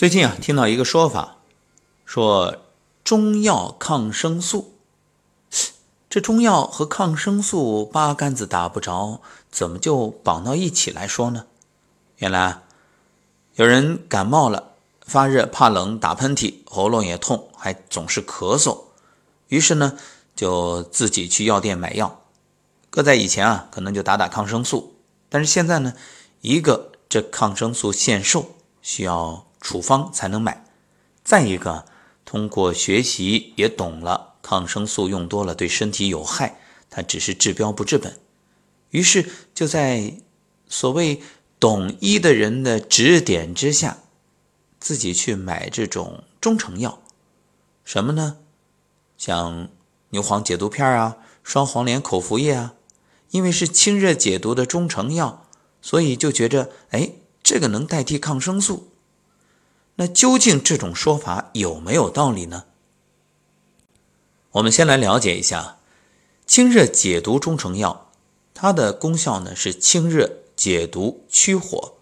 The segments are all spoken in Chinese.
最近啊，听到一个说法，说中药抗生素，这中药和抗生素八竿子打不着，怎么就绑到一起来说呢？原来有人感冒了，发热、怕冷、打喷嚏，喉咙也痛，还总是咳嗽，于是呢，就自己去药店买药。搁在以前啊，可能就打打抗生素，但是现在呢，一个这抗生素限售，需要。处方才能买。再一个，通过学习也懂了，抗生素用多了对身体有害，它只是治标不治本。于是就在所谓懂医的人的指点之下，自己去买这种中成药。什么呢？像牛黄解毒片啊，双黄连口服液啊，因为是清热解毒的中成药，所以就觉着，哎，这个能代替抗生素。那究竟这种说法有没有道理呢？我们先来了解一下清热解毒中成药，它的功效呢是清热解毒驱火，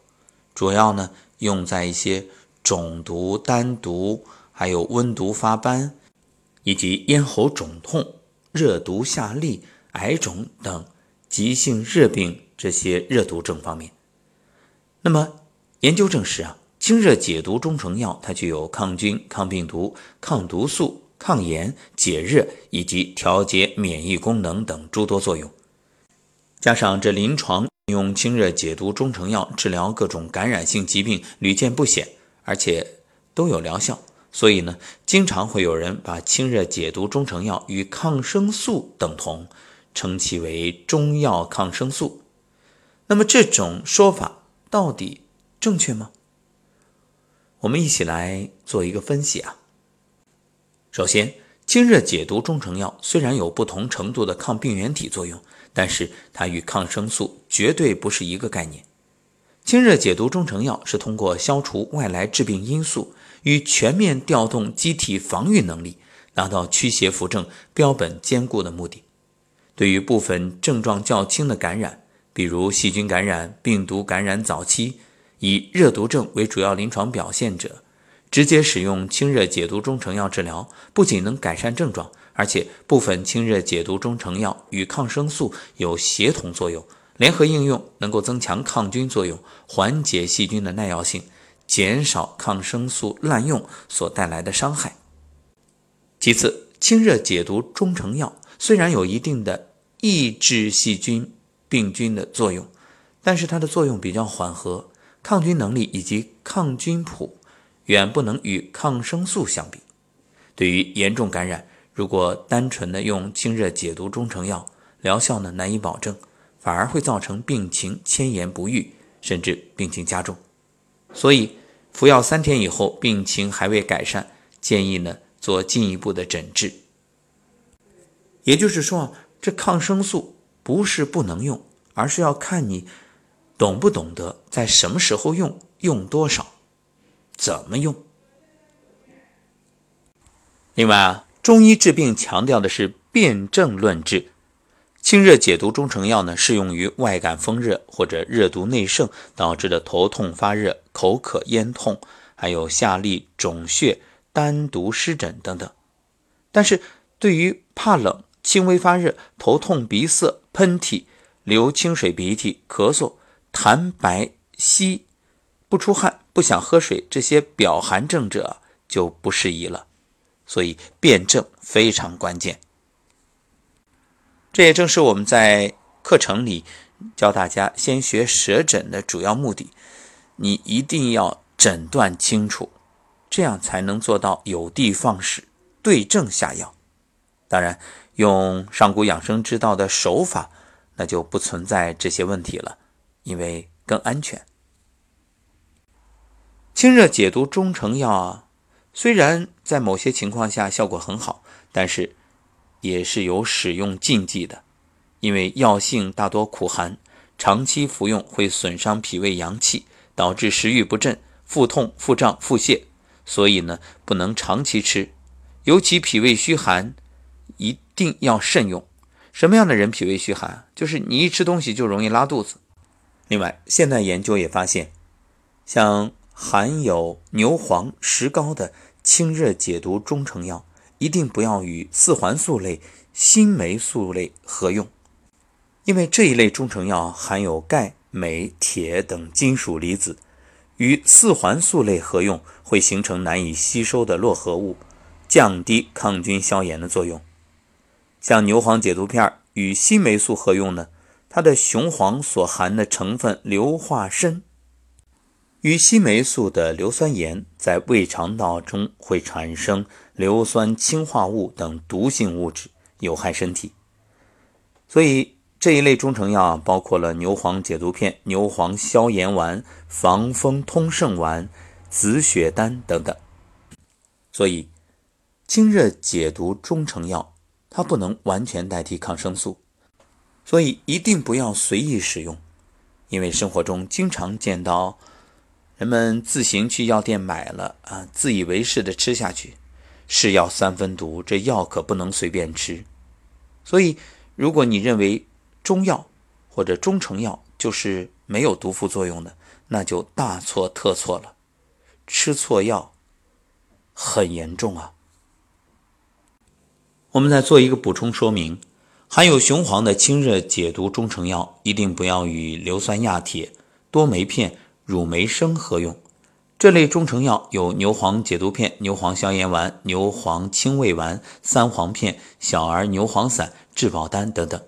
主要呢用在一些肿毒、丹毒，还有温毒发斑，以及咽喉肿痛、热毒下痢、癌肿等急性热病这些热毒症方面。那么研究证实啊。清热解毒中成药，它具有抗菌、抗病毒、抗毒素、抗炎、解热以及调节免疫功能等诸多作用。加上这临床用清热解毒中成药治疗各种感染性疾病屡见不鲜，而且都有疗效，所以呢，经常会有人把清热解毒中成药与抗生素等同，称其为中药抗生素。那么这种说法到底正确吗？我们一起来做一个分析啊。首先，清热解毒中成药虽然有不同程度的抗病原体作用，但是它与抗生素绝对不是一个概念。清热解毒中成药是通过消除外来致病因素与全面调动机体防御能力，达到驱邪扶正、标本兼顾的目的。对于部分症状较轻的感染，比如细菌感染、病毒感染早期。以热毒症为主要临床表现者，直接使用清热解毒中成药治疗，不仅能改善症状，而且部分清热解毒中成药与抗生素有协同作用，联合应用能够增强抗菌作用，缓解细菌的耐药性，减少抗生素滥用所带来的伤害。其次，清热解毒中成药虽然有一定的抑制细菌病菌的作用，但是它的作用比较缓和。抗菌能力以及抗菌谱远不能与抗生素相比。对于严重感染，如果单纯的用清热解毒中成药，疗效呢难以保证，反而会造成病情迁延不愈，甚至病情加重。所以服药三天以后，病情还未改善，建议呢做进一步的诊治。也就是说，这抗生素不是不能用，而是要看你。懂不懂得在什么时候用，用多少，怎么用？另外啊，中医治病强调的是辨证论治。清热解毒中成药呢，适用于外感风热或者热毒内盛导致的头痛发热、口渴咽痛，还有下痢、肿血、丹毒湿疹等等。但是对于怕冷、轻微发热、头痛、鼻塞、喷嚏、流清水鼻涕、咳嗽。痰白稀、不出汗、不想喝水，这些表寒症者就不适宜了。所以辨证非常关键。这也正是我们在课程里教大家先学舌诊的主要目的。你一定要诊断清楚，这样才能做到有的放矢、对症下药。当然，用上古养生之道的手法，那就不存在这些问题了。因为更安全。清热解毒中成药啊虽然在某些情况下效果很好，但是也是有使用禁忌的。因为药性大多苦寒，长期服用会损伤脾胃阳气，导致食欲不振、腹痛、腹胀、腹泻，所以呢不能长期吃。尤其脾胃虚寒，一定要慎用。什么样的人脾胃虚寒？就是你一吃东西就容易拉肚子。另外，现代研究也发现，像含有牛黄、石膏的清热解毒中成药，一定不要与四环素类、新霉素类合用，因为这一类中成药含有钙、镁、铁等金属离子，与四环素类合用会形成难以吸收的络合物，降低抗菌消炎的作用。像牛黄解毒片与新霉素合用呢？它的雄黄所含的成分硫化砷，与西霉素的硫酸盐在胃肠道中会产生硫酸氢化物等毒性物质，有害身体。所以这一类中成药包括了牛黄解毒片、牛黄消炎丸、防风通圣丸、紫雪丹等等。所以清热解毒中成药，它不能完全代替抗生素。所以一定不要随意使用，因为生活中经常见到人们自行去药店买了啊，自以为是的吃下去。是药三分毒，这药可不能随便吃。所以，如果你认为中药或者中成药就是没有毒副作用的，那就大错特错了，吃错药很严重啊。我们再做一个补充说明。含有雄黄的清热解毒中成药，一定不要与硫酸亚铁、多酶片、乳酶生合用。这类中成药有牛黄解毒片、牛黄消炎丸、牛黄清胃丸、三黄片、小儿牛黄散、质保丹等等。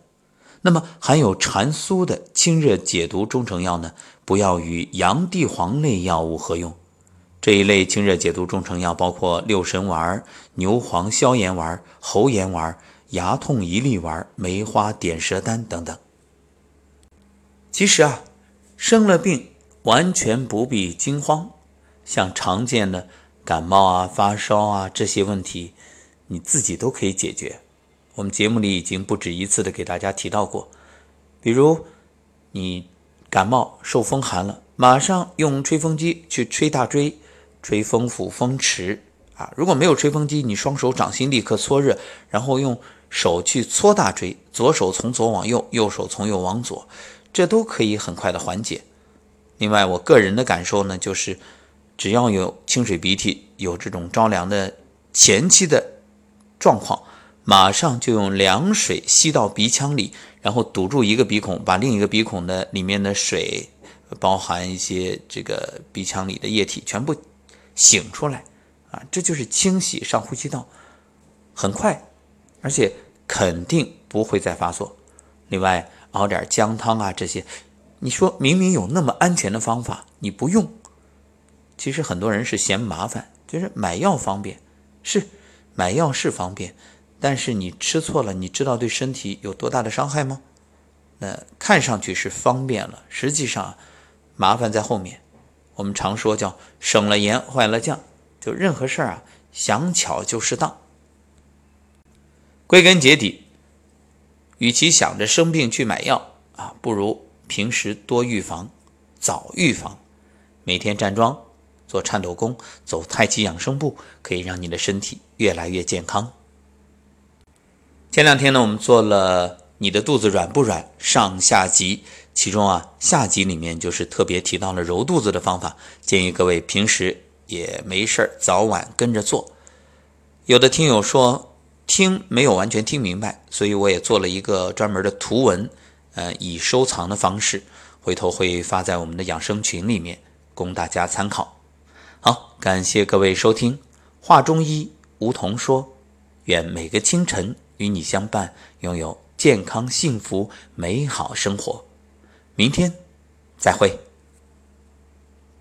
那么，含有蟾酥的清热解毒中成药呢？不要与洋地黄类药物合用。这一类清热解毒中成药包括六神丸、牛黄消炎丸、喉炎丸。牙痛一粒丸、梅花点舌丹等等。其实啊，生了病完全不必惊慌。像常见的感冒啊、发烧啊这些问题，你自己都可以解决。我们节目里已经不止一次的给大家提到过，比如你感冒受风寒了，马上用吹风机去吹大椎、吹风府、风池啊。如果没有吹风机，你双手掌心立刻搓热，然后用。手去搓大椎，左手从左往右，右手从右往左，这都可以很快的缓解。另外，我个人的感受呢，就是只要有清水鼻涕，有这种着凉的前期的状况，马上就用凉水吸到鼻腔里，然后堵住一个鼻孔，把另一个鼻孔的里面的水，包含一些这个鼻腔里的液体全部醒出来，啊，这就是清洗上呼吸道，很快。而且肯定不会再发作。另外熬点姜汤啊，这些，你说明明有那么安全的方法，你不用。其实很多人是嫌麻烦，就是买药方便，是买药是方便，但是你吃错了，你知道对身体有多大的伤害吗？那看上去是方便了，实际上麻烦在后面。我们常说叫省了盐，坏了酱，就任何事儿啊，想巧就适当。归根结底，与其想着生病去买药啊，不如平时多预防，早预防。每天站桩、做颤抖功、走太极养生步，可以让你的身体越来越健康。前两天呢，我们做了你的肚子软不软上下集，其中啊下集里面就是特别提到了揉肚子的方法，建议各位平时也没事儿早晚跟着做。有的听友说。听没有完全听明白，所以我也做了一个专门的图文，呃，以收藏的方式，回头会发在我们的养生群里面，供大家参考。好，感谢各位收听《话中医》，梧桐说，愿每个清晨与你相伴，拥有健康、幸福、美好生活。明天再会。